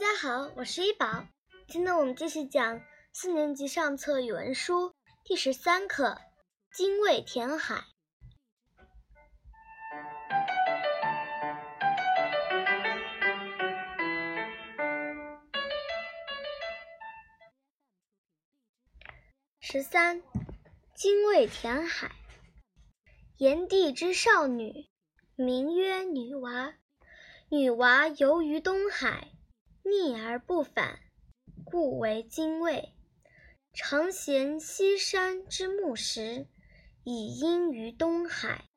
大家好，我是一宝今天我们继续讲四年级上册语文书第十三课《精卫填海》。十三，精卫填海。炎帝之少女，名曰女娃。女娃游于东海，溺而不返。故为精卫，常衔西山之木石，以堙于东海。